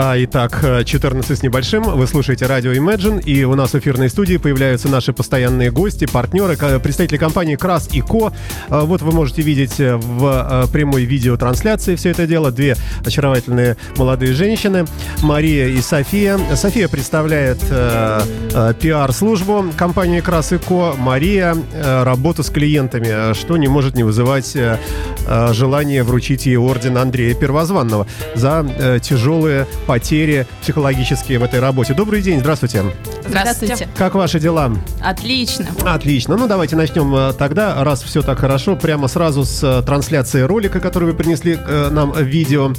Итак, 14 с небольшим. Вы слушаете радио Imagine, и у нас в эфирной студии появляются наши постоянные гости, партнеры, представители компании Крас и Ко. А, вот вы можете видеть э, в а, прямой видеотрансляции все это дело. Две очаровательные молодые женщины, Мария и София. София представляет э, э, пиар-службу компании Крас и Ко. Мария э, работу с клиентами, что не может не вызывать э, э желание вручить ей орден Андрея Первозванного за э, тяжелые потери психологические в этой работе. Добрый день, здравствуйте. Здравствуйте. Как ваши дела? Отлично. Отлично. Ну, давайте начнем э, тогда, раз все так хорошо, прямо сразу с э, трансляции ролика, который вы принесли э, нам в видео.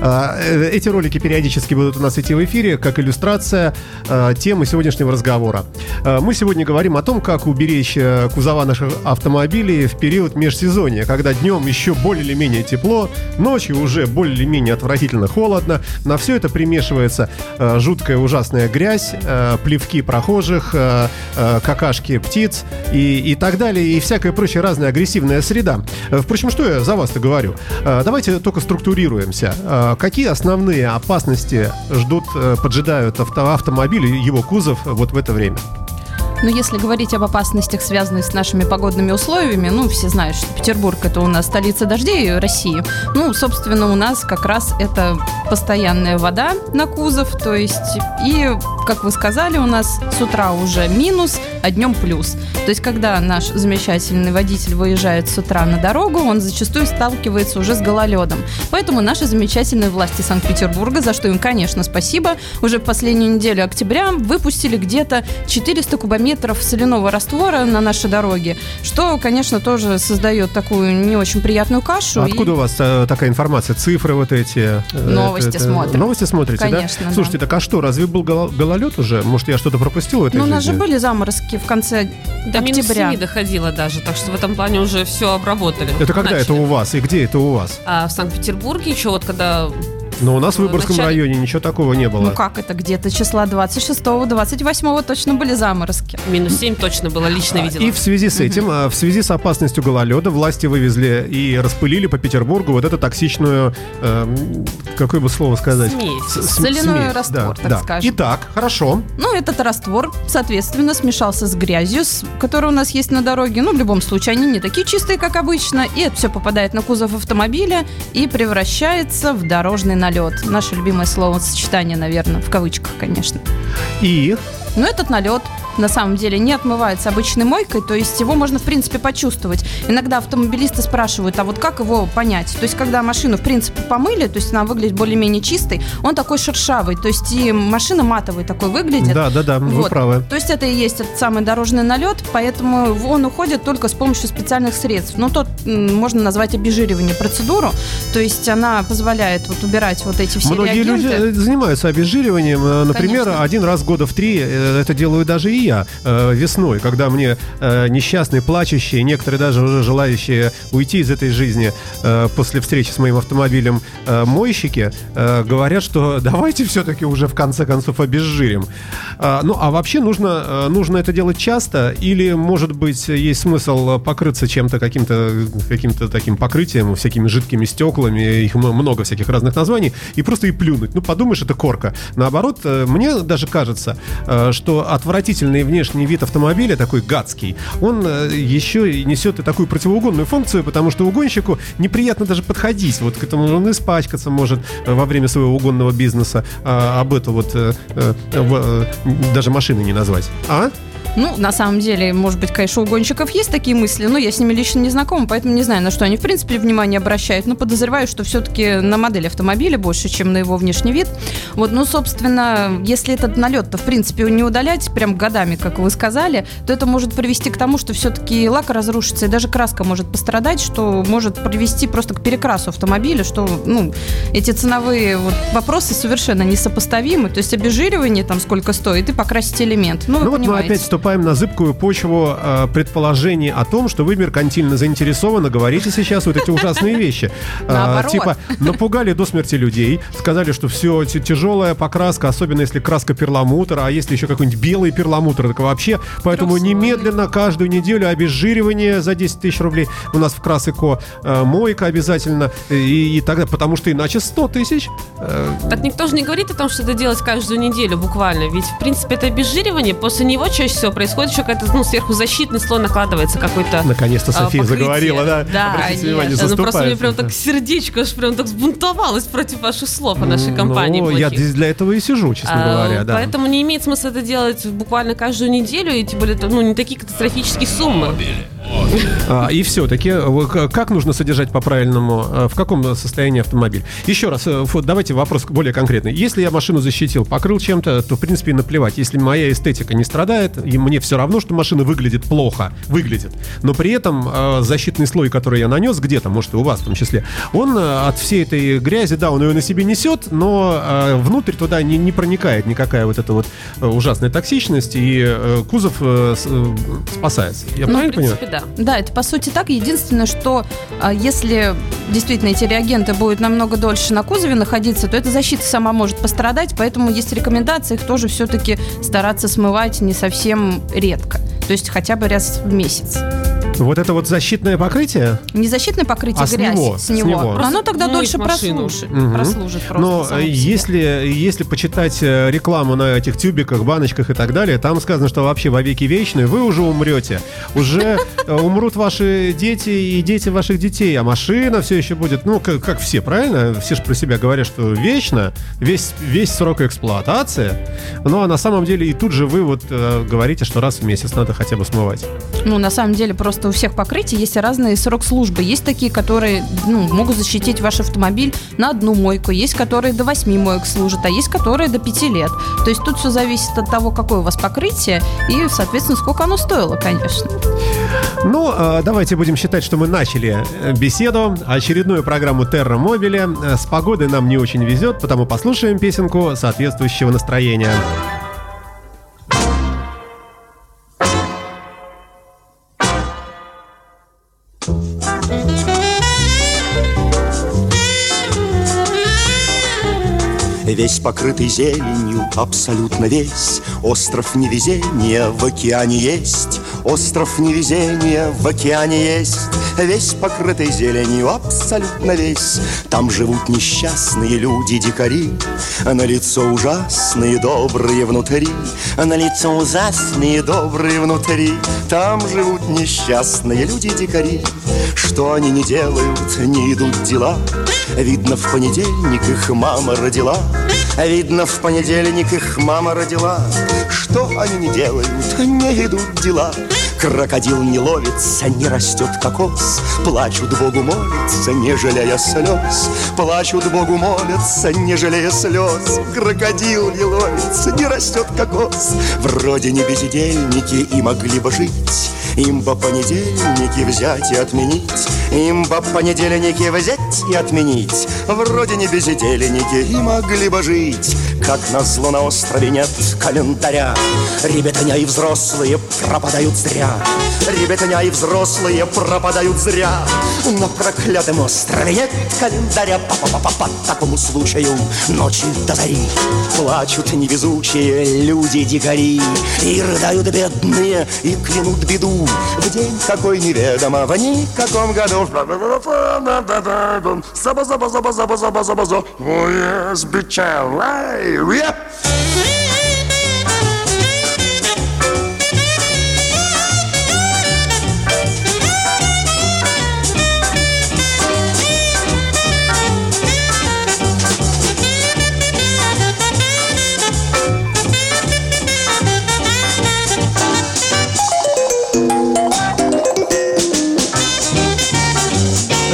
Эти ролики периодически будут у нас идти в эфире, как иллюстрация темы сегодняшнего разговора. Мы сегодня говорим о том, как уберечь кузова наших автомобилей в период межсезонья, когда днем еще более или менее тепло, ночью уже более или менее отвратительно холодно. На все это примешивается жуткая ужасная грязь, плевки плевки прохожих, э, э, какашки птиц и, и так далее, и всякая прочая разная агрессивная среда. Э, впрочем, что я за вас-то говорю? Давайте только структурируемся. Какие основные опасности ждут, поджидают авто, автомобиль и его кузов вот в это время? Но если говорить об опасностях, связанных с нашими погодными условиями, ну, все знают, что Петербург – это у нас столица дождей России. Ну, собственно, у нас как раз это постоянная вода на кузов, то есть, и, как вы сказали, у нас с утра уже минус, а днем плюс. То есть, когда наш замечательный водитель выезжает с утра на дорогу, он зачастую сталкивается уже с гололедом. Поэтому наши замечательные власти Санкт-Петербурга, за что им, конечно, спасибо, уже в последнюю неделю октября выпустили где-то 400 кубометров соляного раствора на нашей дороге, что, конечно, тоже создает такую не очень приятную кашу. А откуда и... у вас э, такая информация? Цифры вот эти? Э, новости это, смотрим. Новости смотрите, конечно, да? Слушайте, так а что, разве был гололед уже? Может, я что-то пропустил в этой Ну, у нас же были заморозки в конце До октября. не доходило даже, так что в этом плане уже все обработали. Это когда Начали. это у вас и где это у вас? А в Санкт-Петербурге еще вот когда но у нас в Выборгском начале... районе ничего такого не было. Ну как это? Где-то числа 26-28 точно были заморозки. Минус 7 точно было, лично видела. И в связи с этим, угу. в связи с опасностью гололеда, власти вывезли и распылили по Петербургу вот эту токсичную, э, какое бы слово сказать? Смесь. С, Соляной смесь. раствор, да, так да. скажем. Итак, хорошо. Ну, этот раствор, соответственно, смешался с грязью, с, которая у нас есть на дороге. Ну, в любом случае, они не такие чистые, как обычно. И это все попадает на кузов автомобиля и превращается в дорожный налет. Наше любимое слово-сочетание, наверное, в кавычках, конечно. И? Ну, этот налет на самом деле не отмывается обычной мойкой, то есть его можно, в принципе, почувствовать. Иногда автомобилисты спрашивают, а вот как его понять? То есть, когда машину, в принципе, помыли, то есть она выглядит более-менее чистой, он такой шершавый, то есть и машина матовый такой выглядит. Да, да, да, вот. вы правы. То есть это и есть этот самый дорожный налет, поэтому он уходит только с помощью специальных средств. Ну, тот можно назвать обезжиривание процедуру, то есть она позволяет вот убирать вот эти все Многие реагенты. люди занимаются обезжириванием. Э, например, Конечно. один раз года в три э, это делаю даже и я э, весной, когда мне э, несчастные, плачущие, некоторые даже уже желающие уйти из этой жизни э, после встречи с моим автомобилем мойщики, говорят, что давайте все-таки уже в конце концов обезжирим. А, ну, а вообще нужно, нужно это делать часто или, может быть, есть смысл покрыться чем-то, каким-то каким таким покрытием, всякими жидкими стеклами, их много всяких разных названий, и просто и плюнуть. Ну, подумаешь, это корка. Наоборот, мне даже кажется, что отвратительный внешний вид автомобиля, такой гадский, он еще несет и такую противоугонную функцию, потому что угонщику неприятно даже подходить вот к этому, он испачкаться может во время своего угонного бизнеса, а, об эту вот даже машины не назвать. А? Ну, на самом деле, может быть, конечно, у гонщиков есть такие мысли, но я с ними лично не знакома, поэтому не знаю, на что они, в принципе, внимание обращают. Но подозреваю, что все-таки на модель автомобиля больше, чем на его внешний вид. Вот, ну, собственно, если этот налет-то, в принципе, не удалять прям годами, как вы сказали, то это может привести к тому, что все-таки лак разрушится, и даже краска может пострадать, что может привести просто к перекрасу автомобиля, что, ну, эти ценовые вот вопросы совершенно несопоставимы. То есть обезжиривание там сколько стоит, и покрасить элемент. Ну, ну вы вот понимаете. мы опять наступаем на зыбкую почву э, предположений о том, что вы меркантильно заинтересованы, говорите сейчас вот эти ужасные вещи. Э. Типа напугали до смерти людей, сказали, что все тяжелая покраска, особенно если краска перламутра, а если еще какой-нибудь белый перламутр, так вообще. Поэтому немедленно каждую неделю обезжиривание за 10 тысяч рублей. У нас в Красыко э, мойка обязательно. И, и тогда, потому что иначе 100 тысяч. Э, Так никто же не говорит о том, что это делать каждую неделю буквально. Ведь, в принципе, это обезжиривание. После него чаще всего происходит еще какая-то, ну, сверху защитный слой накладывается какой-то. Наконец-то а, София покрытие. заговорила, да? Да, Обратите внимание. Ну, просто мне прям так сердечко аж прям так сбунтовалось против ваших слов о нашей компании. Ну, я здесь для этого и сижу, честно А, говоря, да. Поэтому не имеет смысла это делать буквально каждую неделю, и тем более это ну, не такие катастрофические суммы. А, и все-таки, как нужно содержать по-правильному, э, в каком состоянии автомобиль? Еще раз, э, фо- давайте вопрос более конкретный. Если я машину защитил, покрыл чем-то, то, в принципе, наплевать. Если моя эстетика не страдает, и мне все равно, что машина выглядит плохо, выглядит. Но при этом э, защитный слой, который я нанес где-то, может, и у вас в том числе, он э, от всей этой грязи, да, он ее на себе несет, но э, внутрь туда не, не проникает никакая вот эта вот э, ужасная токсичность, и э, кузов э, э, спасается. Я Ну, правильно понимаю? Да. Да, это по сути так. Единственное, что а, если действительно эти реагенты будут намного дольше на кузове находиться, то эта защита сама может пострадать, поэтому есть рекомендация их тоже все-таки стараться смывать не совсем редко. То есть хотя бы раз в месяц. Вот это вот защитное покрытие, Не защитное покрытие А с грязь, него, с с него. него. Оно тогда Мыть дольше прослужит. Мгм. прослужит просто но э, если, если почитать э, рекламу на этих тюбиках, баночках и так далее, там сказано, что вообще во веки вечные вы уже умрете. Уже э, умрут ваши дети и дети ваших детей, а машина все еще будет, ну, как, как все, правильно? Все же про себя говорят, что вечно, весь, весь срок эксплуатации. Ну, а на самом деле и тут же вы вот э, говорите, что раз в месяц надо хотя бы смывать. Ну, на самом деле, просто у всех покрытий есть разные срок службы. Есть такие, которые ну, могут защитить ваш автомобиль на одну мойку, есть которые до 8 моек служат, а есть которые до 5 лет. То есть тут все зависит от того, какое у вас покрытие и, соответственно, сколько оно стоило, конечно. Ну, э, давайте будем считать, что мы начали э, беседу, очередную программу Терра Мобиле. Э, С погодой нам не очень везет, потому послушаем песенку соответствующего настроения. Покрытый зеленью, абсолютно весь. Остров невезения в океане есть. Остров невезения в океане есть. Весь покрытый зеленью, абсолютно весь. Там живут несчастные люди-дикари На лицо ужасные, добрые внутри. На лицо ужасные, добрые внутри. Там живут несчастные люди-дикари Что они не делают, не идут дела. Видно, в понедельник их мама родила Видно, в понедельник их мама родила. Что они не делают, не идут дела. Крокодил не ловится, не растет кокос. Плачут Богу молятся, не жалея слез. Плачут Богу молятся, не жалея слез. Крокодил не ловится, не растет кокос. Вроде не бездельники и могли бы жить. Им бы понедельники взять и отменить. Им бы понедельники взять и отменить. Вроде не бездельники и могли бы жить Как назло на острове нет календаря. Ребятня и взрослые пропадают зря. Ребятня и взрослые пропадают зря. На проклятом острове нет календаря. Па-па-па-па По такому случаю ночи до зари. Плачут невезучие люди-дикари И рыдают бедные, и клянут беду. В день какой неведомо, в никаком году. Заба-заба-заба-заба-заба-заба-заба Oh yes, Hallelujah.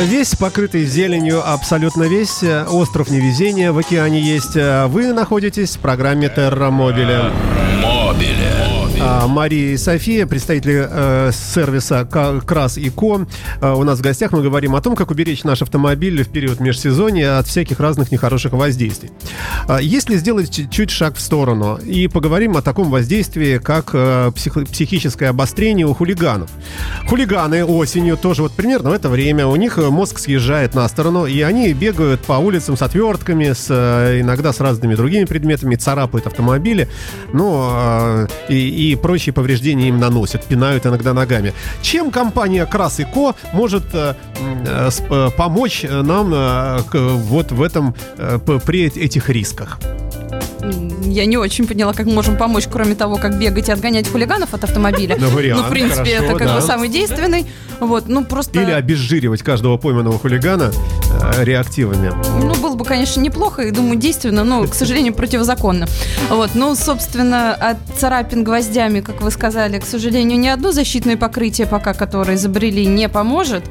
Весь покрытый зеленью, абсолютно весь. э, Остров невезения в океане есть. Э, Вы находитесь в программе Терра Мобиле. А, Мария и София, представители э, сервиса Крас и Ко. Э, у нас в гостях мы говорим о том, как уберечь наш автомобиль в период межсезонья от всяких разных нехороших воздействий. Э, если сделать чуть шаг в сторону и поговорим о таком воздействии, как э, псих, психическое обострение у хулиганов. Хулиганы осенью тоже вот примерно в это время у них мозг съезжает на сторону, и они бегают по улицам с отвертками, с, э, иногда с разными другими предметами, царапают автомобили, ну, э, и, и прочие повреждения им наносят, пинают иногда ногами. Чем компания Крас и Ко может э, помочь нам вот в этом, при этих рисках? Я не очень поняла, как мы можем помочь, кроме того, как бегать и отгонять хулиганов от автомобиля. Ну, вариант, ну, в принципе, хорошо, это как да. бы самый действенный. Вот, ну, просто... Или обезжиривать каждого пойманного хулигана э, реактивами. Ну, было бы, конечно, неплохо, и, думаю, действенно, но, к сожалению, противозаконно. Вот, ну, собственно, от царапин гвоздями, как вы сказали, к сожалению, ни одно защитное покрытие пока, которое изобрели, не поможет.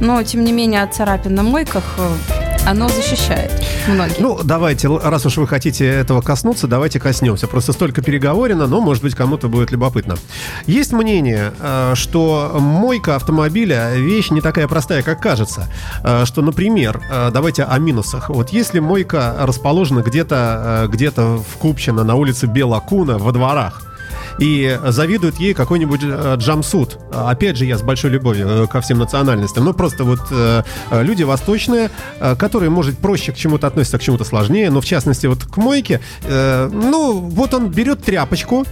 Но, тем не менее, от царапин на мойках э, оно защищает многих. Ну, давайте, раз уж вы хотите этого коснуться, давайте коснемся. Просто столько переговорено, но, может быть, кому-то будет любопытно. Есть мнение, э, что мойка автомобиля вещь не такая простая, как кажется. Э, что, например, э, давайте о минусах. Вот если мойка расположена где-то где в Купчино, на улице Белокуна, во дворах, и завидует ей какой-нибудь э, Джамсуд. Опять же, я с большой любовью э, ко всем национальностям. Ну, просто вот э, люди восточные, которые, может, проще к чему-то относятся, к чему-то сложнее, но в частности вот к мойке, ну, вот он берет тряпочку,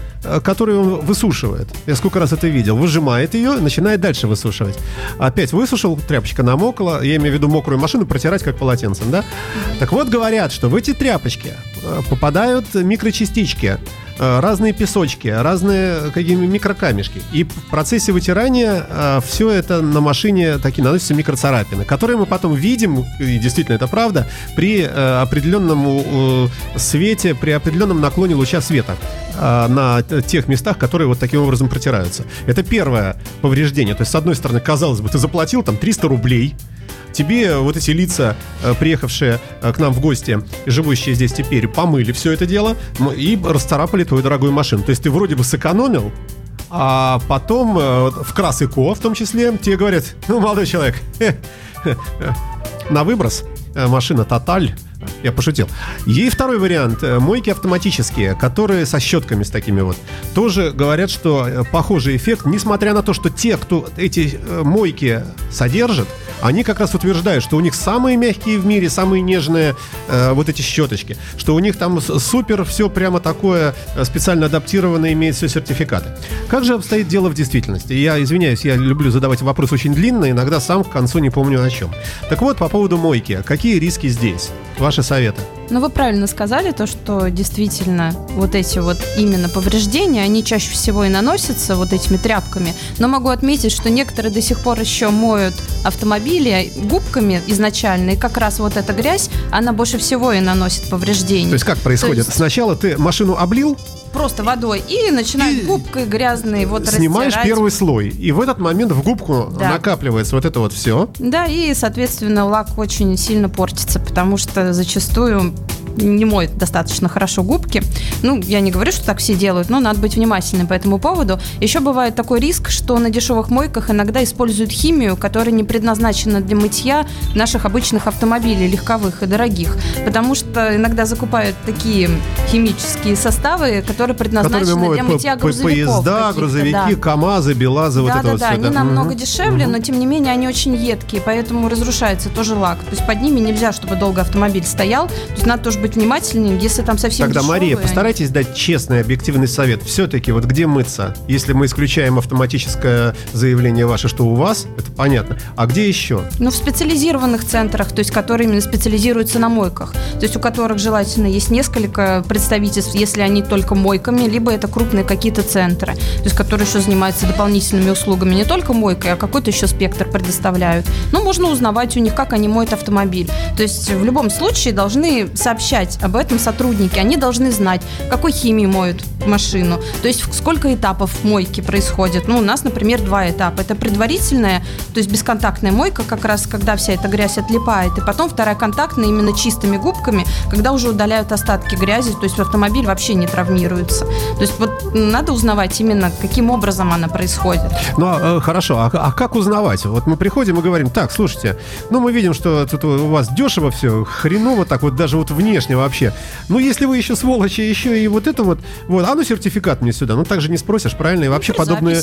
которую он высушивает. Я сколько раз это видел. Выжимает ее, начинает дальше высушивать. Опять высушил, тряпочка намокла. Я имею в виду мокрую машину протирать как полотенцем, да? Так вот, говорят, что в эти тряпочки попадают микрочастички Э, разные песочки, разные какие микрокамешки. И в процессе вытирания э, все это на машине такие наносятся микроцарапины, которые мы потом видим, и действительно это правда, при э, определенном свете, при определенном наклоне луча света на тех местах, которые вот таким образом протираются. Это первое повреждение. То есть, с одной стороны, казалось бы, ты заплатил там 300 рублей, тебе вот эти лица, э, приехавшие э, к нам в гости, живущие здесь теперь, помыли все это дело и расцарапали твою дорогую машину. То есть ты вроде бы сэкономил, а потом э, в крас и ко в том числе тебе говорят, ну, молодой человек, на выброс машина Тоталь я пошутил. Есть второй вариант. Мойки автоматические, которые со щетками с такими вот. Тоже говорят, что похожий эффект, несмотря на то, что те, кто эти мойки содержат, они как раз утверждают, что у них самые мягкие в мире, самые нежные э, вот эти щеточки, что у них там супер все прямо такое э, специально адаптированное, имеет все сертификаты. Как же обстоит дело в действительности? Я извиняюсь, я люблю задавать вопрос очень длинно, иногда сам к концу не помню о чем. Так вот, по поводу мойки. Какие риски здесь? Ваши советы? Ну, вы правильно сказали, то, что действительно вот эти вот именно повреждения, они чаще всего и наносятся вот этими тряпками. Но могу отметить, что некоторые до сих пор еще моют автомобили губками изначально, и как раз вот эта грязь, она больше всего и наносит повреждения. То есть как происходит? Есть... Сначала ты машину облил, просто водой и начинаешь и губкой грязной вот Снимаешь растирать. первый слой, и в этот момент в губку да. накапливается вот это вот все. Да, и, соответственно, лак очень сильно портится, потому что зачастую не моет достаточно хорошо губки. Ну, я не говорю, что так все делают, но надо быть внимательным по этому поводу. Еще бывает такой риск, что на дешевых мойках иногда используют химию, которая не предназначена для мытья наших обычных автомобилей, легковых и дорогих. Потому что иногда закупают такие химические составы, которые предназначены для мытья грузовиков. Поезда, грузовики, да. КАМАЗы, БелАЗы, да, вот да, это да, вот все. Они да. намного угу. дешевле, угу. но тем не менее они очень едкие, поэтому разрушается тоже лак. То есть под ними нельзя, чтобы долго автомобиль стоял. То есть надо тоже быть внимательнее, если там совсем Тогда, дешевые, Мария, они... постарайтесь дать честный, объективный совет. Все-таки вот где мыться? Если мы исключаем автоматическое заявление ваше, что у вас, это понятно. А где еще? Ну, в специализированных центрах, то есть которые именно специализируются на мойках. То есть у которых желательно есть несколько представительств, если они только мойками, либо это крупные какие-то центры, то есть которые еще занимаются дополнительными услугами, не только мойкой, а какой-то еще спектр предоставляют. Ну, можно узнавать у них, как они моют автомобиль. То есть в любом случае должны сообщать об этом сотрудники. Они должны знать, какой химией моют машину, то есть сколько этапов мойки происходит. Ну, у нас, например, два этапа. Это предварительная, то То есть бесконтактная мойка, как раз когда вся эта грязь отлипает. И потом вторая контактная именно чистыми губками, когда уже удаляют остатки грязи, то есть автомобиль вообще не травмируется. То есть вот надо узнавать именно, каким образом она происходит. Ну, а, э, хорошо, а, а как узнавать? Вот мы приходим и говорим, так, слушайте, ну мы видим, что тут у вас дешево все, хреново так вот, даже вот внешне вообще. Ну, если вы еще сволочи, еще и вот это вот, вот, а ну сертификат мне сюда. Ну, так же не спросишь, правильно? И вообще подобные,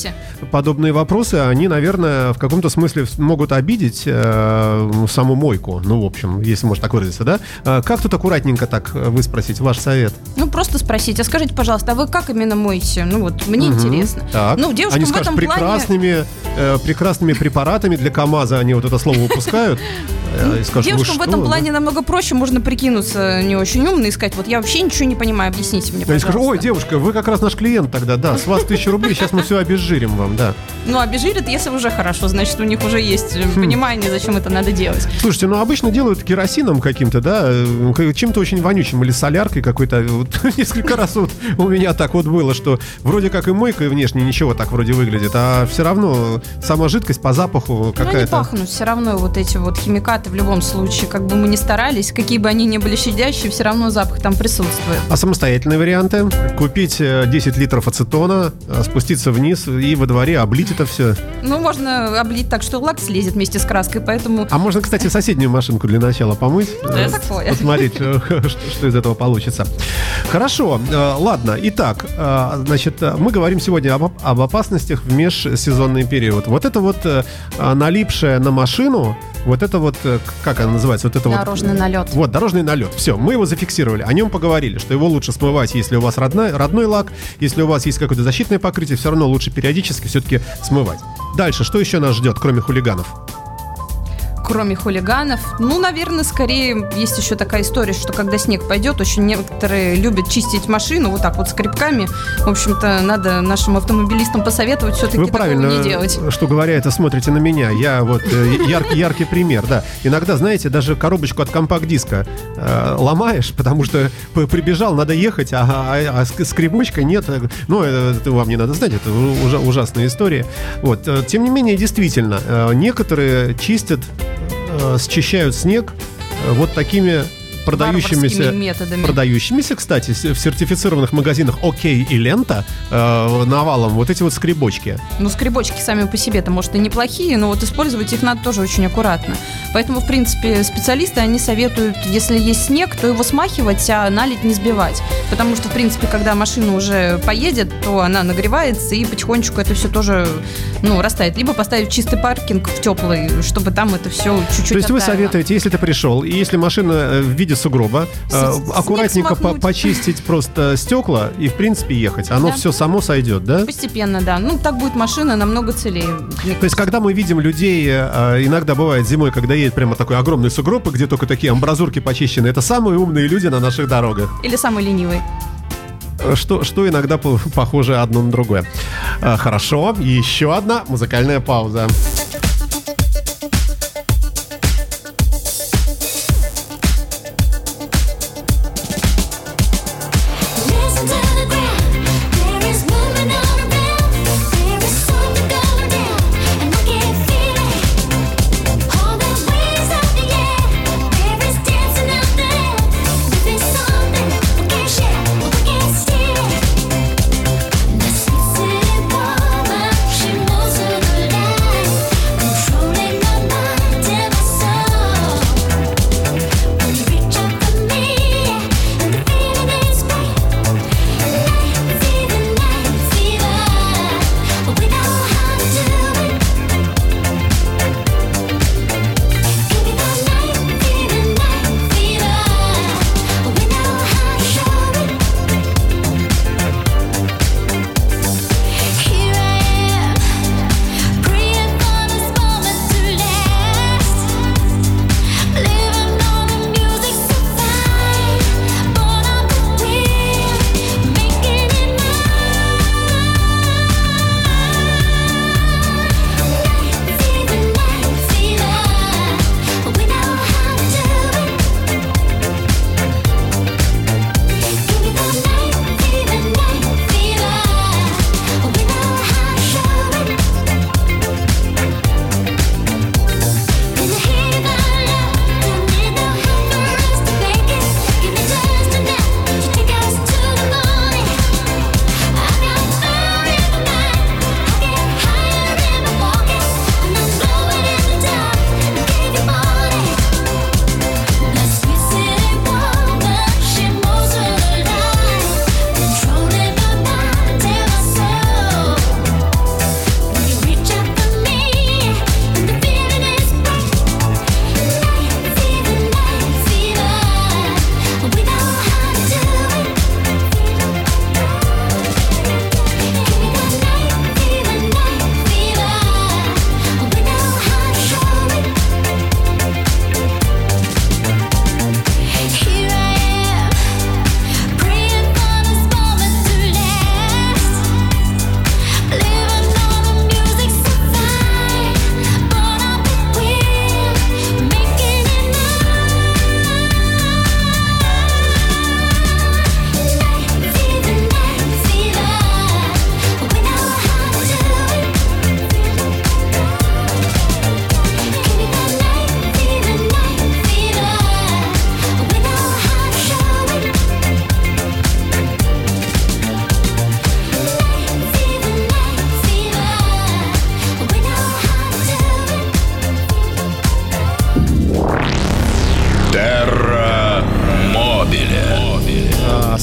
подобные вопросы, они, наверное, в каком-то смысле могут обидеть э, саму мойку. Ну, в общем, если можно так выразиться, да? А как тут аккуратненько так вы спросить, ваш совет? Ну, просто спросить, а скажите, пожалуйста, а вы как именно моете? Ну, вот, мне угу, интересно. Так. Ну, девушкам они скажут, в этом прекрасными, плане... э, прекрасными препаратами для КАМАЗа они вот это слово выпускают. Э, Девушкам в этом плане намного проще, можно прикинуться не очень умно и сказать, вот я вообще ничего не понимаю, объясните мне. Я скажу, ой, девушка, вы как раз наш клиент тогда, да, с вас тысяча рублей, сейчас мы все обезжирим вам, да. Ну, обезжирят, если уже хорошо, значит, у них уже есть хм. понимание, зачем это надо делать. Слушайте, ну, обычно делают керосином каким-то, да, э, чем-то очень вонючим или соляркой какой-то. Вот, несколько раз вот у меня так вот было, что вроде как и мойка внешне ничего так вроде выглядит, а все равно сама жидкость по запаху какая-то. Ну, они пахнут все равно вот эти вот химикаты в любом случае, как бы мы ни старались, какие бы они ни были щадящие, все равно запах там присутствует. А самостоятельные варианты? Купить 10 э, литров ацетона, э, спуститься вниз и во дворе облить это все? Ну, можно облить так, что лак слезет вместе с краской, поэтому... А можно, кстати, соседнюю машинку для начала помыть? Да, такое. Посмотреть, что из этого получится. Хорошо, э, ладно. Итак, значит, мы говорим сегодня об, об опасностях в межсезонный период. Вот это вот налипшая на машину вот это вот, э, как она называется? Вот это дорожный вот, налет. Вот, дорожный налет. Все, мы его зафиксировали. О нем поговорили, что его лучше смывать, если у вас родной, родной лак, если у вас есть какое-то защитное покрытие, все равно лучше периодически все-таки смывать. Дальше, что еще нас ждет, кроме хулиганов? Кроме хулиганов. Ну, наверное, скорее есть еще такая история, что когда снег пойдет, очень некоторые любят чистить машину вот так вот скребками. В общем-то, надо нашим автомобилистам посоветовать все-таки Вы правильно, не делать. что говоря это, смотрите на меня. Я вот э, яркий, яркий пример, да. Иногда, знаете, даже коробочку от компакт-диска э, ломаешь, потому что прибежал, надо ехать, а, а, а скребочка нет. Ну, это вам не надо знать, это уже ужасная история. Вот. Э, тем не менее, действительно, э, некоторые чистят э, счищают снег э, вот такими продающимися, методами. продающимися, кстати, в сертифицированных магазинах ОК и Лента э, навалом вот эти вот скребочки. Ну, скребочки сами по себе-то, может, и неплохие, но вот использовать их надо тоже очень аккуратно. Поэтому, в принципе, специалисты, они советуют, если есть снег, то его смахивать, а налить не сбивать. Потому что, в принципе, когда машина уже поедет, то она нагревается, и потихонечку это все тоже, ну, растает. Либо поставить чистый паркинг в теплый, чтобы там это все чуть-чуть То есть оттаяло. вы советуете, если ты пришел, и если машина э, в виде сугроба, э, аккуратненько по почистить просто стекла и, в принципе, ехать. Оно да. все само сойдет, да? Постепенно, да. Ну, так будет машина намного целее. То есть, когда мы видим людей, э, иногда бывает зимой, когда едет прямо такой огромный сугроб, где только такие амбразурки почищены, это самые умные люди на наших дорогах. Или самые ленивые что, что иногда похоже одно на другое. Э, хорошо, еще одна музыкальная пауза.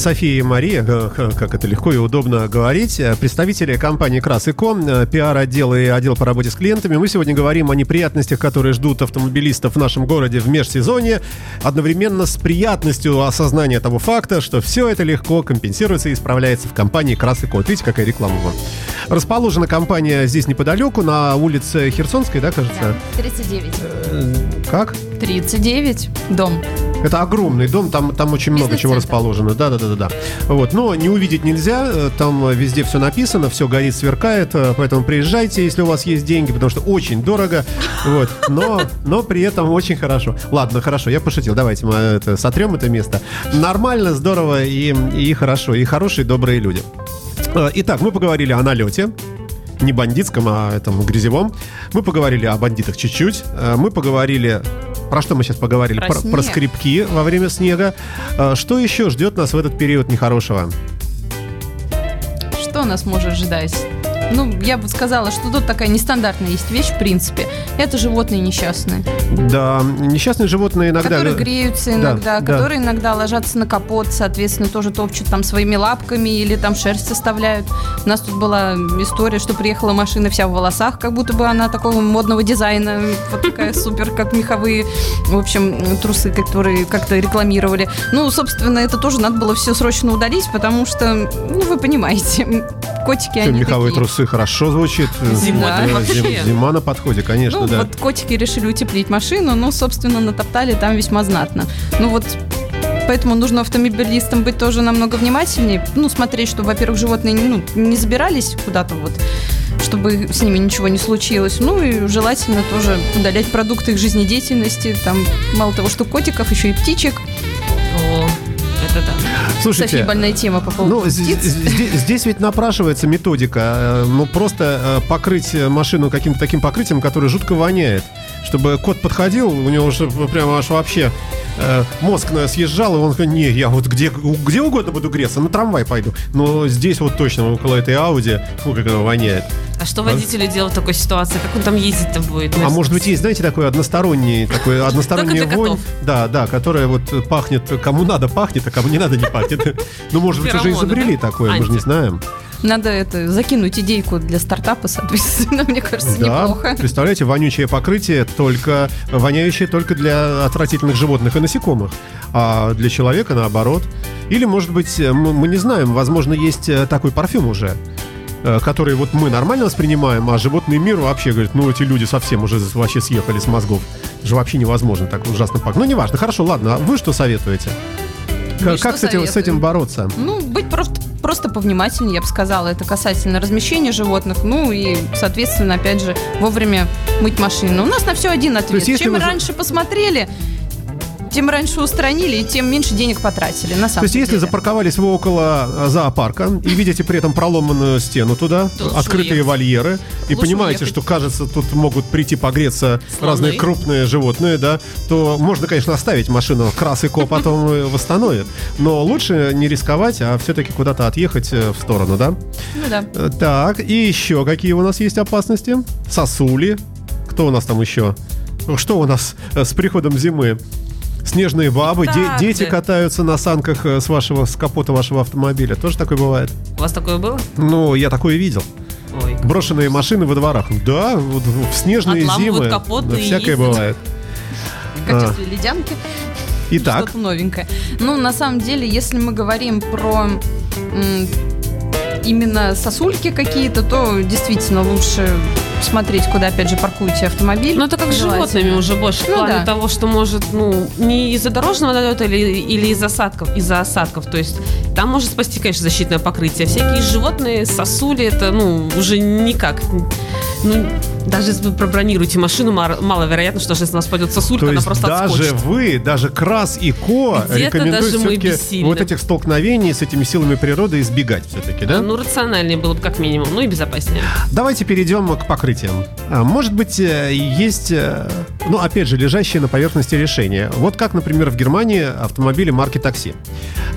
София и Мария, э, как это легко и удобно говорить, э, представители компании Крас.Эко, э, пиар-отдел и отдел по работе с клиентами. Мы сегодня говорим о неприятностях, которые ждут автомобилистов в нашем городе в межсезонье, одновременно с приятностью осознания того факта, что все это легко компенсируется и исправляется в компании Крас.Эко. Вот видите, какая реклама вам. Расположена компания здесь неподалеку, на улице Херсонской, да, кажется? Да, 39. Как? 39, дом. Это огромный дом, там, там очень много чего расположено. Да, да, да, да, да. Вот. Но не увидеть нельзя, э, там везде все написано, все горит, сверкает, э, поэтому приезжайте, если у вас есть деньги, потому что очень дорого. Вот. Но, но при этом очень хорошо. Ладно, хорошо, я пошутил. Давайте мы это, сотрем это место. Нормально, здорово и, и хорошо. И хорошие, добрые люди. Э, итак, мы поговорили о налете не бандитском, а этом грязевом. Мы поговорили о бандитах чуть-чуть. Мы поговорили про что мы сейчас поговорили? Про, про, про скрипки во время снега. А, что еще ждет нас в этот период нехорошего? Что нас может ждать? Ну, я бы сказала, что тут такая нестандартная есть вещь, в принципе. Это животные несчастные. Да, несчастные животные иногда... Которые греются иногда, да, которые да. иногда ложатся на капот, соответственно, тоже топчут там своими лапками или там шерсть оставляют. У нас тут была история, что приехала машина вся в волосах, как будто бы она такого модного дизайна, вот такая супер, как меховые, в общем, трусы, которые как-то рекламировали. Ну, собственно, это тоже надо было все срочно удалить, потому что, ну, вы понимаете, котики, они меховые такие. трусы хорошо звучит. Зима, да. Зим, зима на подходе, конечно, ну, да. вот котики решили утеплить машину, ну, собственно, натоптали там весьма знатно. Ну, вот Поэтому нужно автомобилистам быть тоже намного внимательнее. Ну, смотреть, чтобы, во-первых, животные ну, не забирались куда-то вот чтобы с ними ничего не случилось. Ну и желательно тоже удалять продукты их жизнедеятельности. Там мало того, что котиков, еще и птичек. Это да. Слушайте, Софи, больная тема по поводу ну, здесь, здесь ведь напрашивается методика. Э, ну, просто э, покрыть машину каким-то таким покрытием, которое жутко воняет. Чтобы кот подходил, у него уже прямо аж вообще э, мозг съезжал, и он говорит, не, я вот где, где угодно буду греться, на трамвай пойду. Но здесь вот точно, около этой Ауди, фу, как она воняет. А что водителю делать в такой ситуации? Как он там ездить-то будет? А может быть, есть, знаете, такой односторонний, такой односторонний вонь. Да, да, которая вот пахнет, кому надо пахнет, а кому не надо не пахнет. Ну, может быть, уже изобрели такое, мы же не знаем. Надо это закинуть идейку для стартапа, соответственно, мне кажется, да, неплохо. Представляете, вонючее покрытие только воняющее только для отвратительных животных и насекомых, а для человека наоборот. Или, может быть, мы, мы не знаем, возможно, есть э, такой парфюм уже Э, которые вот мы нормально воспринимаем, а животный мир вообще говорит, ну эти люди совсем уже вообще съехали с мозгов. Это же вообще невозможно так ужасно пак. Ну неважно, хорошо, ладно, а вы что советуете? Как, с, этим, с этим бороться? Ну, быть просто, просто повнимательнее, я бы сказала. Это касательно размещения животных. Ну и, соответственно, опять же, вовремя мыть машину. У нас на все один ответ. есть, Чем мы раньше посмотрели, тем раньше устранили и тем меньше денег потратили. На самом То есть, деле. если запарковались вы около а, зоопарка и видите при этом проломанную стену туда, то открытые уехать. вольеры, и лучше понимаете, уехать. что кажется, тут могут прийти погреться Слоны. разные крупные животные, да, то можно, конечно, оставить машину крас и ко потом восстановит. Но лучше не рисковать, а все-таки куда-то отъехать э, в сторону, да? Ну да. Э, так, и еще какие у нас есть опасности? Сосули. Кто у нас там еще? Что у нас э, с приходом зимы? Снежные бабы, де- дети катаются на санках э, с вашего с капота вашего автомобиля. Тоже такое бывает? У вас такое было? Ну, я такое видел. Ой, Брошенные машины во дворах. Да, вот в снежные зимы. капот да, всякое ездят. бывает. В качестве а. ледянки. Итак. Что-то новенькое. Ну, на самом деле, если мы говорим про именно сосульки какие-то, то действительно лучше смотреть, куда, опять же, паркуете автомобиль. Ну, это как с животными уже больше. Ну, в плане да. того, что может, ну, не из-за дорожного налета или, или из осадков, из-за осадков. То есть там может спасти, конечно, защитное покрытие. Всякие животные, сосули, это, ну, уже никак. Ну, даже если вы пробронируете машину, маловероятно, что если у нас пойдет сосулька, То она просто даже отскочит. вы, даже Крас и Ко рекомендуют все-таки вот этих столкновений с этими силами природы избегать все-таки, да? Ну, рациональнее было бы как минимум, ну и безопаснее. Давайте перейдем к покрытиям. А, может быть, э, есть, э, ну, опять же, лежащие на поверхности решения. Вот как, например, в Германии автомобили марки такси.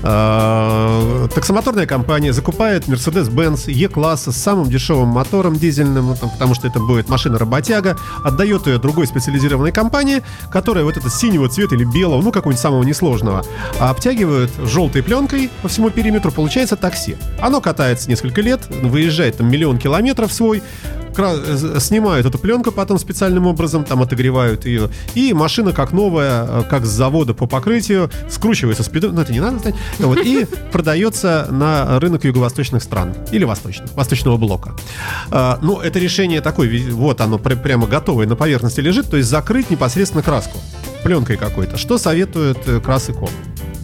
Э, таксомоторная компания закупает Mercedes-Benz E-класса с самым дешевым мотором дизельным, потому что это будет машина-работяга, отдает ее другой специализированной компании, которая вот это синего цвета или белого, ну, какого-нибудь самого несложного, обтягивают желтой пленкой по всему периметру, получается такси. Оно катается несколько лет, выезжает там миллион километров свой, снимают эту пленку потом специальным образом, там отогревают ее, и машина как новая, э, как с завода по покрытию, скручивается с ну это не надо знать, вот, и продается на рынок юго-восточных стран или восточных, восточного блока. А, ну, это решение такое, вот оно прямо готовое на поверхности лежит, то есть закрыть непосредственно краску пленкой какой-то. Что советует э, Крас и?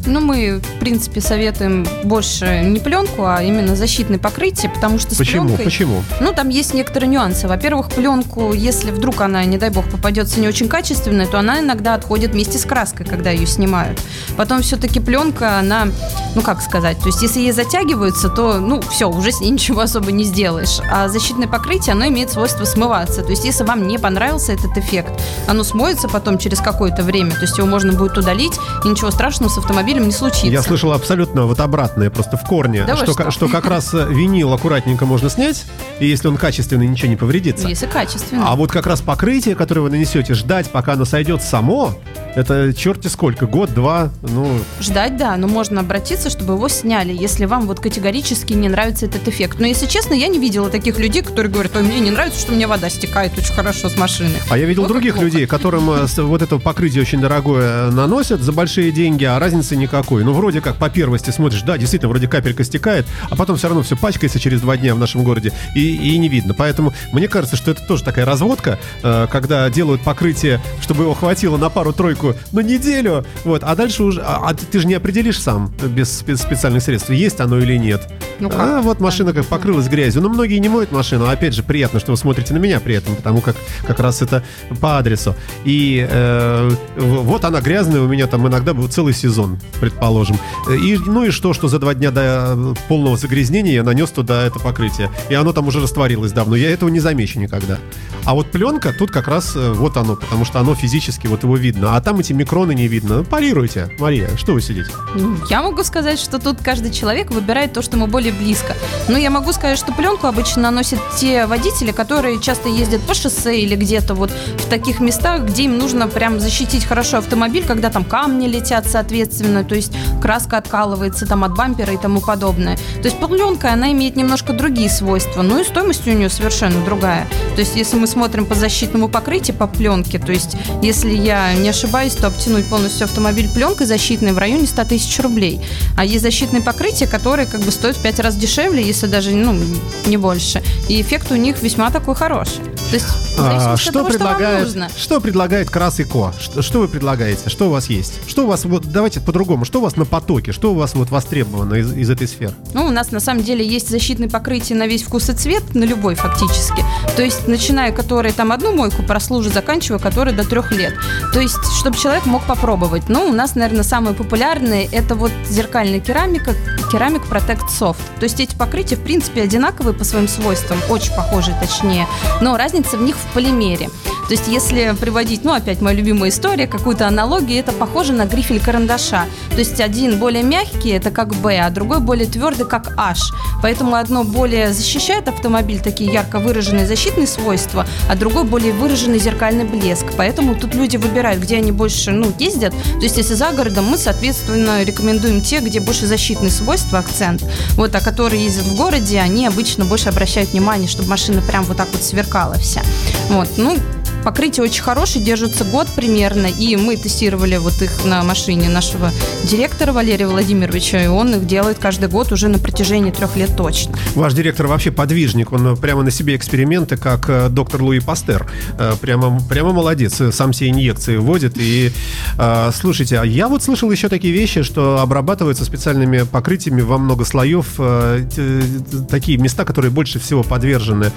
Ну, мы, в принципе, советуем больше не пленку, а именно защитное покрытие, потому что с Почему? пленкой... Почему? Ну, там есть некоторые нюансы. Во-первых, пленку, если вдруг она, не дай бог, попадется не очень качественная, то она иногда отходит вместе с краской, когда ее снимают. Потом все-таки пленка, она, ну, как сказать, то есть если ей затягиваются, то, ну, все, уже с ней ничего особо не сделаешь. А защитное покрытие, оно имеет свойство смываться. То есть если вам не понравился этот эффект, оно смоется потом через какое-то время, то есть его можно будет удалить, и ничего страшного с автомобилем автомобилем не случится. Я слышал абсолютно вот обратное, просто в корне, да что, что? что как раз э, винил аккуратненько можно снять, и если он качественный, ничего не повредится. Если качественный. А вот как раз покрытие, которое вы нанесете, ждать, пока оно сойдет само, это черти сколько, год, два, ну... Ждать, да, но можно обратиться, чтобы его сняли, если вам вот категорически не нравится этот эффект. Но, если честно, я не видела таких людей, которые говорят, ой, мне не нравится, что у меня вода стекает очень хорошо с машины. А я видел вот других людей, которым э, вот это покрытие очень дорогое наносят за большие деньги, а разницы никакой. Ну, вроде как по первости смотришь, да, действительно, вроде капелька стекает, а потом все равно все пачкается через два дня в нашем городе, и, и не видно. Поэтому мне кажется, что это тоже такая разводка, э, когда делают покрытие, чтобы его хватило на пару-тройку? На неделю. Вот, а дальше уже... А, а ты же не определишь сам без специальных средств, есть оно или нет. Ну как? А вот машина как покрылась грязью. Но многие не моют машину. Опять же, приятно, что вы смотрите на меня при этом, потому как как раз это по адресу. И э, вот она грязная у меня там иногда был целый сезон, предположим. И, ну и что, что за два дня до полного загрязнения я нанес туда это покрытие. И оно там уже растворилось давно. Я этого не замечу никогда. А вот пленка, тут как раз э, вот оно, потому что оно физически, вот его видно. А там эти микроны не видно. Ну, парируйте, Мария, что вы сидите? Ну, я могу сказать, что тут каждый человек выбирает то, что ему более близко. Но я могу сказать, что пленку обычно наносят те водители, которые часто ездят по шоссе или где-то вот в таких местах, где им нужно прям защитить хорошо автомобиль, когда там камни летят, соответственно, то есть краска откалывается там от бампера и тому подобное. То есть пленка, она имеет немножко другие свойства, ну и стоимость у нее совершенно другая. То есть если мы смотрим по защитному покрытию, по пленке, то есть если я не ошибаюсь, то обтянуть полностью автомобиль пленкой защитной в районе 100 тысяч рублей. А есть защитные покрытия, которые как бы стоят в 5 раз дешевле, если даже ну, не больше. И эффект у них весьма такой хороший. То есть, а, что, того, предлагает, что, что предлагает Крас и Ко? Что, что вы предлагаете? Что у вас есть? Что у вас, вот давайте по-другому, что у вас на потоке? Что у вас вот востребовано из, из этой сферы? Ну, у нас на самом деле есть защитные покрытия на весь вкус и цвет, на любой фактически. То есть, начиная, которые там одну мойку прослужат, заканчивая, которые до трех лет. То есть, чтобы человек мог попробовать. Ну, у нас, наверное, самые популярные это вот зеркальная керамика, керамик Protect Soft. То есть, эти покрытия, в принципе, одинаковые по своим свойствам, очень похожие точнее, но разница в них в полимере. То есть, если приводить, ну, опять моя любимая история, какую-то аналогию, это похоже на грифель карандаша. То есть, один более мягкий, это как B, а другой более твердый, как H. Поэтому одно более защищает автомобиль, такие ярко выраженные защитные свойства, а другой более выраженный зеркальный блеск. Поэтому тут люди выбирают, где они больше, ну, ездят. То есть, если за городом, мы, соответственно, рекомендуем те, где больше защитные свойства, акцент. Вот, а которые ездят в городе, они обычно больше обращают внимание, чтобы машина прям вот так вот сверкала вся. Вот, ну, Покрытие очень хорошее, держится год примерно, и мы тестировали вот их на машине нашего директора Валерия Владимировича, и он их делает каждый год уже на протяжении трех лет точно. Ваш директор вообще подвижник, он прямо на себе эксперименты, как э, доктор Луи Пастер. Э, прямо, прямо молодец, сам все инъекции вводит. И э, слушайте, а я вот слышал еще такие вещи, что обрабатываются специальными покрытиями во много слоев такие места, которые больше всего подвержены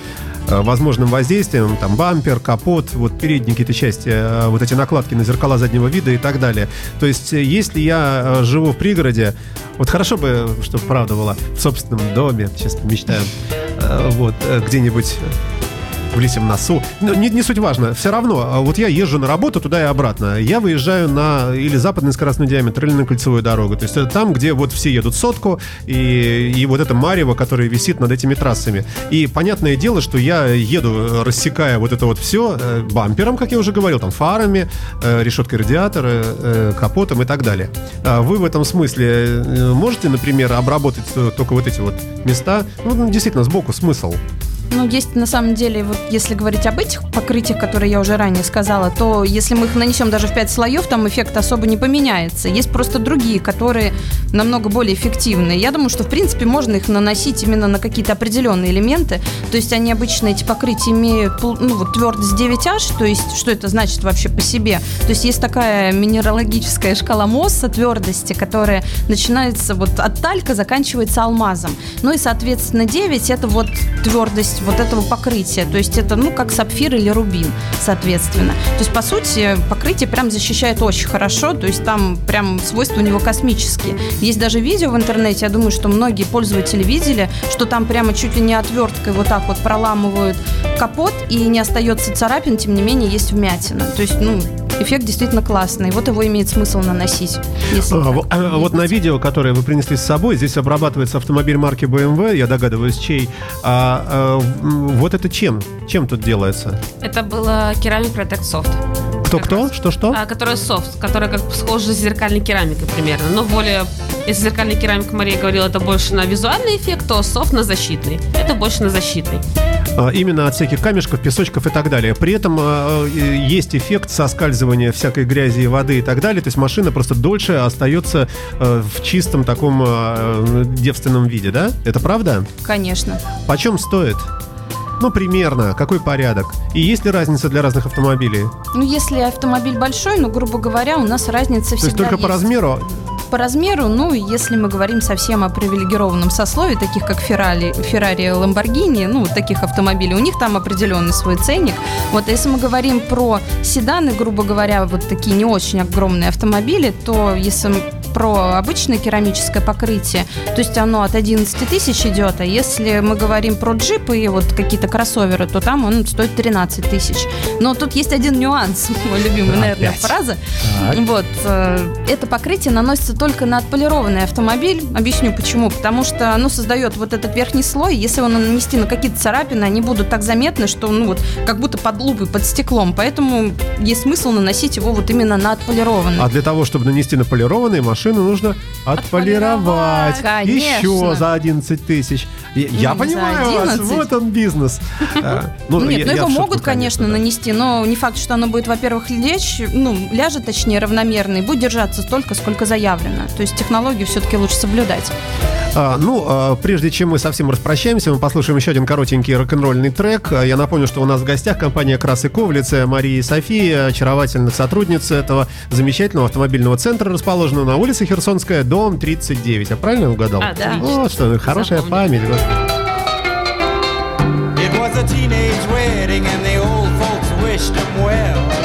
возможным воздействиям, там бампер, капот, вот передние какие-то части, э, вот эти накладки на зеркала заднего вида и так далее. То есть, э, если я э, живу в пригороде, вот хорошо бы, чтобы правда была в собственном доме, сейчас мечтаем, вот где-нибудь в лисем носу. Но не, не суть важно. Все равно, а вот я езжу на работу туда и обратно. Я выезжаю на или западный скоростной диаметр, или на кольцевую дорогу. То есть это там, где вот все едут сотку, и, и вот это марево, которое висит над этими трассами. И понятное дело, что я еду, рассекая вот это вот все э, бампером, как я уже говорил, там фарами, э, решеткой радиатора, э, капотом и так далее. А вы в этом смысле можете, например, обработать только вот эти вот места? Ну, действительно, сбоку смысл. Ну, есть на самом деле, вот если говорить об этих покрытиях, которые я уже ранее сказала, то если мы их нанесем даже в 5 слоев, там эффект особо не поменяется. Есть просто другие, которые намного более эффективные. Я думаю, что в принципе можно их наносить именно на какие-то определенные элементы. То есть они обычно, эти покрытия имеют ну, вот, твердость 9H, то есть что это значит вообще по себе? То есть есть такая минералогическая шкала Мосса твердости, которая начинается вот от талька, заканчивается алмазом. Ну и, соответственно, 9 это вот твердость вот этого покрытия. То есть это, ну, как сапфир или рубин, соответственно. То есть, по сути, покрытие прям защищает очень хорошо. То есть там прям свойства у него космические. Есть даже видео в интернете, я думаю, что многие пользователи видели, что там прямо чуть ли не отверткой вот так вот проламывают капот, и не остается царапин, тем не менее есть вмятина. То есть, ну, эффект действительно классный. Вот его имеет смысл наносить. Если а, а, вот на видео, которое вы принесли с собой, здесь обрабатывается автомобиль марки BMW, я догадываюсь, чей. А, а вот это чем? Чем тут делается? Это было Ceramic Protect Soft. Кто-кто? Что-что? А, которая софт, которая как схожа с зеркальной керамикой примерно. Но более, если зеркальная керамика, Мария говорила, это больше на визуальный эффект, то софт на защитный. Это больше на защитный. А, именно от всяких камешков, песочков и так далее. При этом а, есть эффект соскальзывания всякой грязи и воды и так далее. То есть машина просто дольше остается а, в чистом таком девственном виде, да? Это правда? Конечно. Почем стоит? Ну, примерно. Какой порядок? И есть ли разница для разных автомобилей? Ну, если автомобиль большой, ну, грубо говоря, у нас разница всегда То есть только есть. по размеру? По размеру, ну, если мы говорим совсем о привилегированном сословии, таких как Феррари, Феррари Ламборгини, ну, таких автомобилей, у них там определенный свой ценник. Вот, если мы говорим про седаны, грубо говоря, вот такие не очень огромные автомобили, то если про обычное керамическое покрытие, то есть оно от 11 тысяч идет, а если мы говорим про джипы и вот какие-то кроссоверы, то там он стоит 13 тысяч. Но тут есть один нюанс, мой любимый, наверное, Опять. фраза. Так. Вот, э, это покрытие наносится только на отполированный автомобиль. Объясню почему. Потому что оно создает вот этот верхний слой, если его нанести на какие-то царапины, они будут так заметны, что, ну вот, как будто под лупой, под стеклом. Поэтому есть смысл наносить его вот именно на отполированный. А для того, чтобы нанести на полированный, машину нужно отполировать. Конечно. Еще за 11 тысяч. Я, я ну, понимаю вас, вот он бизнес. А, ну, Нет, я, ну его могут, конечно, нанести, но не факт, что оно будет, во-первых, лечь, ну, ляжет, точнее, равномерно, и будет держаться столько, сколько заявлено. То есть технологию все-таки лучше соблюдать. А, ну, а, прежде чем мы совсем распрощаемся, мы послушаем еще один коротенький рок-н-ролльный трек. А, я напомню, что у нас в гостях компания «Красы Ковлицы», Мария и София, очаровательная сотрудница этого замечательного автомобильного центра, расположенного на улице Херсонская, дом 39. Я правильно угадал? А, да. Вот что, хорошая Запомнил. память. It was a teenage wedding and the old folks wished him well.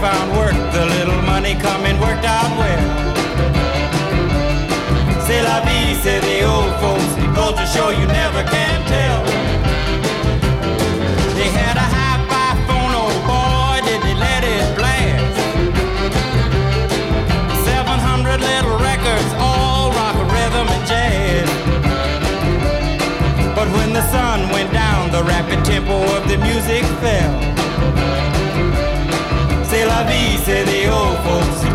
Found work, the little money coming worked out well c'est la vie, say the old folks. Goes to show you never can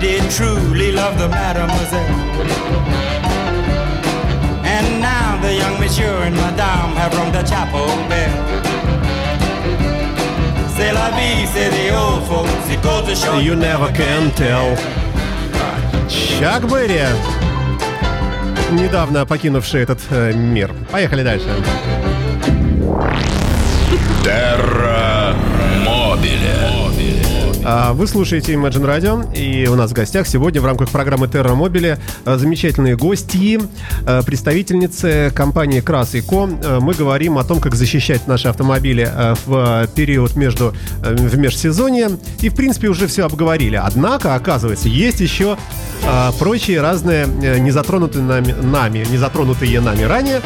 Did truly love the mademoiselle. And now the young monsieur and madame have rung the chapel bell. C'est la vie, say the old folks. It goes to show you never can tell. Чак Берри, недавно покинувший этот э, мир. Поехали дальше. Терра Мобиле. А, вы слушаете Imagine Radio, и у нас в гостях сегодня в рамках программы Terra Mobile а, замечательные гости, а, представительницы компании Крас и Ко. Мы говорим о том, как защищать наши автомобили в период между, в межсезонье, и в принципе уже все обговорили. Однако, оказывается, есть еще прочие разные незатронутые нами, нами, незатронутые нами ранее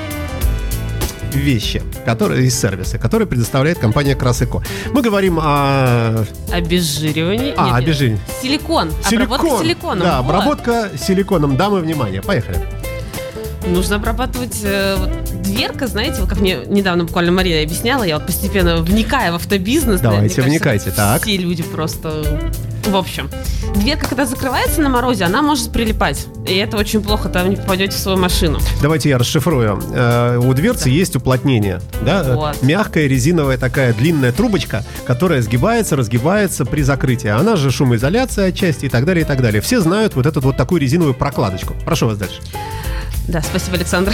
вещи, которые из сервиса, которые предоставляет компания Красыко. Мы говорим о... Обезжиривании. А, обезжиривании. Силикон. Силикон. Обработка силиконом. Да, обработка вот. силиконом. Дамы, внимание, поехали. Нужно обрабатывать э, вот, дверка, знаете, вот как мне недавно буквально Мария объясняла, я вот постепенно вникая в автобизнес. Давайте, да, вникайте, кажется, так. Все люди просто в общем, дверка, когда закрывается на морозе, она может прилипать. И это очень плохо, там не попадете в свою машину. Давайте я расшифрую. Э, у дверцы да. есть уплотнение. Да? Вот. Мягкая резиновая такая длинная трубочка, которая сгибается, разгибается при закрытии. Она же шумоизоляция отчасти и так далее, и так далее. Все знают вот эту вот такую резиновую прокладочку. Прошу вас дальше. Да, спасибо, Александр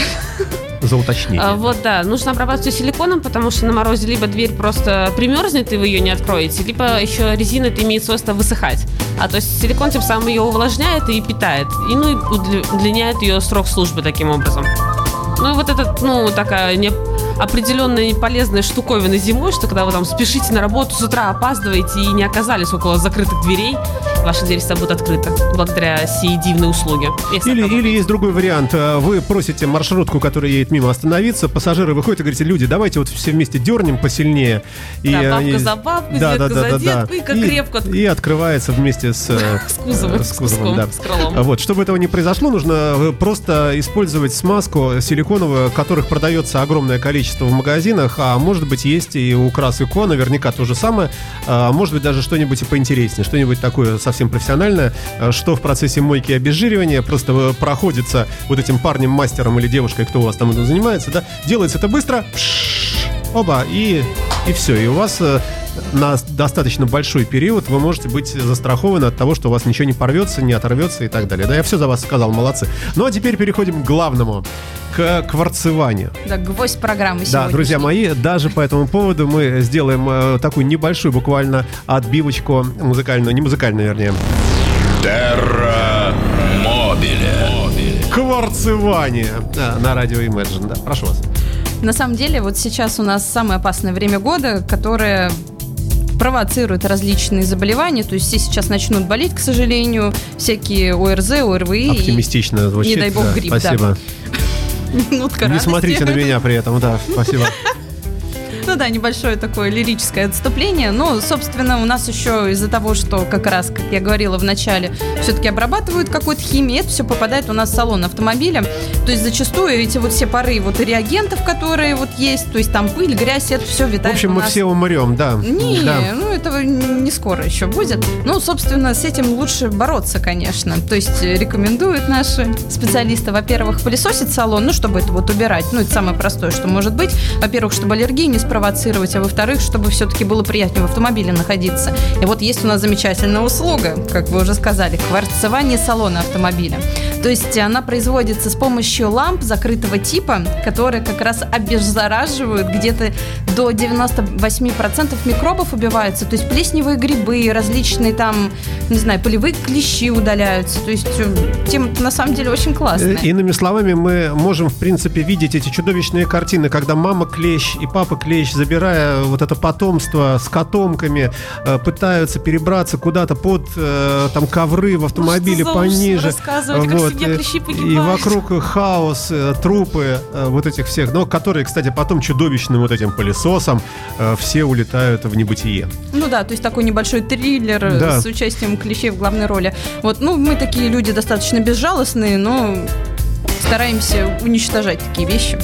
за уточнение. А, вот, да. Нужно обрабатывать все силиконом, потому что на морозе либо дверь просто примерзнет, и вы ее не откроете, либо еще резина это имеет свойство высыхать. А то есть силикон тем самым ее увлажняет и питает. И ну и удлиняет ее срок службы таким образом. Ну и вот этот, ну, такая не определенная полезная штуковина зимой, что когда вы там спешите на работу с утра, опаздываете и не оказались около закрытых дверей, ваша дверь всегда будет открыта благодаря сей дивной услуге. Или, или есть другой вариант. Э, вы просите маршрутку, которая едет мимо, остановиться, пассажиры выходят и говорите, люди, давайте вот все вместе дернем посильнее. И да, бабка они... за бабкой, да, да, да, за да, деткой, да. как и, крепко. И открывается вместе с, э, с кузовом, с, кузовом, да. с крылом. Вот, чтобы этого не произошло, нужно э, просто использовать смазку силиконовую, которых продается огромное количество в магазинах, а может быть есть и у Крас Ко, наверняка то же самое, а может быть даже что-нибудь и поинтереснее, что-нибудь такое совсем профессиональное, э, что в процессе мойки и обезжиривания просто э, проходится вот этим парнем, мастером или девушкой, кто у вас там этим занимается, да, делается это быстро, оба, и, и все, и у вас э, на достаточно большой период вы можете быть застрахованы от того, что у вас ничего не порвется, не оторвется и так далее. Да, я все за вас сказал, молодцы. Ну а теперь переходим к главному, к кварцеванию. Да, гвоздь программы Да, друзья мои, даже по этому поводу мы сделаем э, такую небольшую буквально отбивочку музыкальную, не музыкальную, вернее. Терра Мобиле. Кварцевание да, на радио Imagine, да, прошу вас. На самом деле, вот сейчас у нас самое опасное время года, которое провоцирует различные заболевания. То есть все сейчас начнут болеть, к сожалению, всякие ОРЗ, ОРВИ. Оптимистично звучит. Не дай бог грипп, Спасибо. Да. Минутка Не радости. смотрите на меня при этом, да, спасибо. Ну да, небольшое такое лирическое отступление. Но, собственно, у нас еще из-за того, что как раз, как я говорила в начале, все-таки обрабатывают какой-то химией, это все попадает у нас в салон автомобиля. То есть зачастую эти вот все пары вот реагентов, которые вот есть, то есть там пыль, грязь, это все витает В общем, мы все умрем, да. Не, да. ну этого не скоро еще будет. Ну, собственно, с этим лучше бороться, конечно. То есть рекомендуют наши специалисты, во-первых, пылесосить салон, ну, чтобы это вот убирать. Ну, это самое простое, что может быть. Во-первых, чтобы аллергии не справляться провоцировать, а во-вторых, чтобы все-таки было приятнее в автомобиле находиться. И вот есть у нас замечательная услуга, как вы уже сказали, кварцевание салона автомобиля. То есть она производится с помощью ламп закрытого типа, которые как раз обеззараживают где-то до 98% микробов убивается. То есть плесневые грибы, различные там, не знаю, полевые клещи удаляются. То есть э, тема на самом деле очень классная. Э, иными словами, мы можем, в принципе, видеть эти чудовищные картины, когда мама клещ и папа клещ, забирая вот это потомство с котомками, э, пытаются перебраться куда-то под там ковры в автомобиле ну, пониже. Вот. И вокруг хаос, трупы вот этих всех, но которые, кстати, потом чудовищным вот этим пылесосом все улетают в небытие. Ну да, то есть такой небольшой триллер да. с участием клещей в главной роли. Вот, ну, мы такие люди достаточно безжалостные, но стараемся уничтожать такие вещи.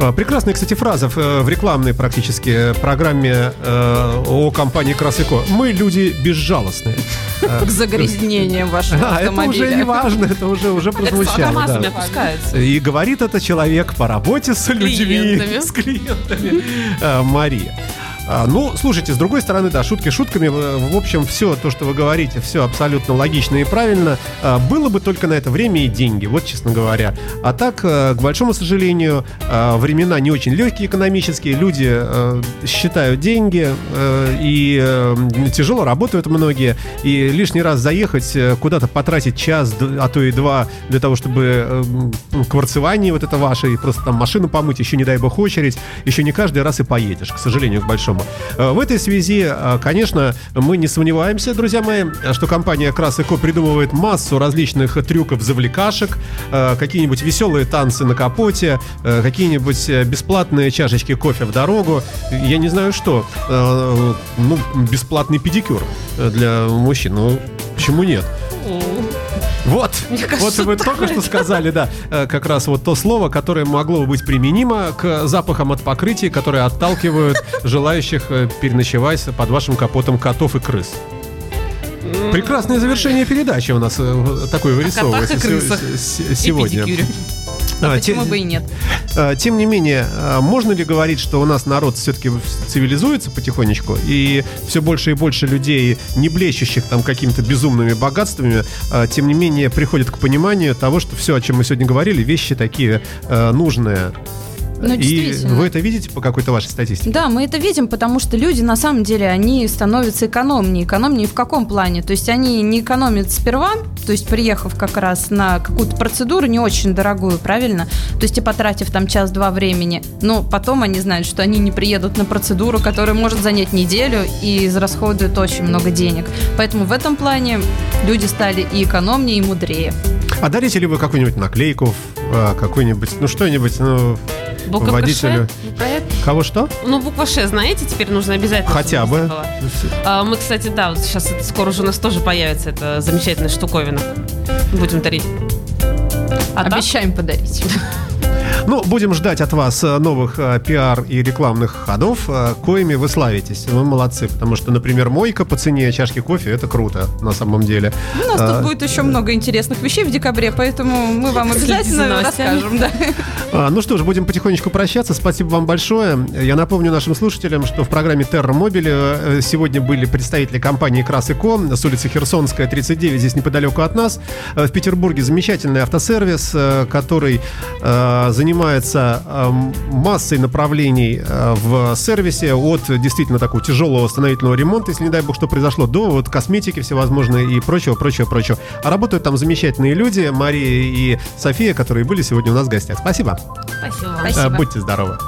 А, прекрасная, кстати, фраза в, э, рекламной практически программе э, о компании Красыко. Мы люди безжалостные. К загрязнениям вашего автомобиля. Это уже не важно, это уже, уже прозвучало. Опускается. И говорит это человек по работе с людьми, с клиентами. Э, Мария. А, ну, слушайте, с другой стороны, да, шутки шутками. В общем, все то, что вы говорите, все абсолютно логично и правильно. А, было бы только на это время и деньги, вот честно говоря. А так, э, к большому сожалению, э, времена не очень легкие экономические. Люди э, считают деньги и тяжело работают многие. И лишний раз заехать куда-то потратить час, а то и два для того, чтобы кварцевание вот это ваше, и просто там машину помыть, еще не дай бог очередь, еще не каждый раз и поедешь, к сожалению, к большому по э, В этой связи, э, конечно, мы не сомневаемся, друзья мои, что компания Крас придумывает массу различных трюков завлекашек, э, какие-нибудь веселые танцы на капоте, какие-нибудь бесплатные чашечки кофе в дорогу. Я не знаю что. Ну, бесплатный педикюр для мужчин. Ну, почему нет? Вот, кажется, вот вы только что сказали, да, э, как раз вот то слово, которое могло бы быть применимо к запахам от покрытия, которые отталкивают желающих э, переночевать под вашим капотом котов и крыс. Прекрасное завершение передачи у нас э, такое вырисовывается сегодня. А, почему те, бы и нет? А, тем не менее, а, можно ли говорить, что у нас народ все-таки цивилизуется потихонечку, и все больше и больше людей, не блещущих там какими-то безумными богатствами, тем не менее приходят к пониманию того, что все, о чем мы сегодня говорили, вещи такие нужные. Ну, и вы это видите по какой-то вашей статистике? Да, мы это видим, потому что люди, на самом деле, они становятся экономнее. Экономнее в каком плане? То есть они не экономят сперва, то есть приехав как раз на какую-то процедуру не очень дорогую, правильно? То есть и потратив там час-два времени, но потом они знают, что они не приедут на процедуру, которая может занять неделю и израсходуют очень много денег. Поэтому в этом плане люди стали и экономнее, и мудрее. А дарите ли вы какую-нибудь наклейку, а, какую-нибудь, ну что-нибудь, ну, Буква водителю? Кого что? Ну, буква Ш, знаете, теперь нужно обязательно. Хотя бы. А, мы, кстати, да, вот сейчас это, скоро уже у нас тоже появится эта замечательная штуковина. Будем дарить. А Обещаем так? подарить. Ну, будем ждать от вас э, новых э, пиар и рекламных ходов, э, коими вы славитесь. Вы молодцы, потому что, например, мойка по цене чашки кофе – это круто на самом деле. У нас а, тут будет еще много интересных вещей в декабре, поэтому мы вам обязательно расскажем. Да. А, ну что ж, будем потихонечку прощаться. Спасибо вам большое. Я напомню нашим слушателям, что в программе Terra Mobile сегодня были представители компании Крас Эко с улицы Херсонская, 39, здесь неподалеку от нас. В Петербурге замечательный автосервис, который занимается занимается э, массой направлений э, в сервисе, от действительно такого тяжелого восстановительного ремонта, если не дай бог что произошло, до вот косметики всевозможной и прочего, прочего, прочего. А работают там замечательные люди, Мария и София, которые были сегодня у нас в гостях. Спасибо. Спасибо. Спасибо. Будьте здоровы.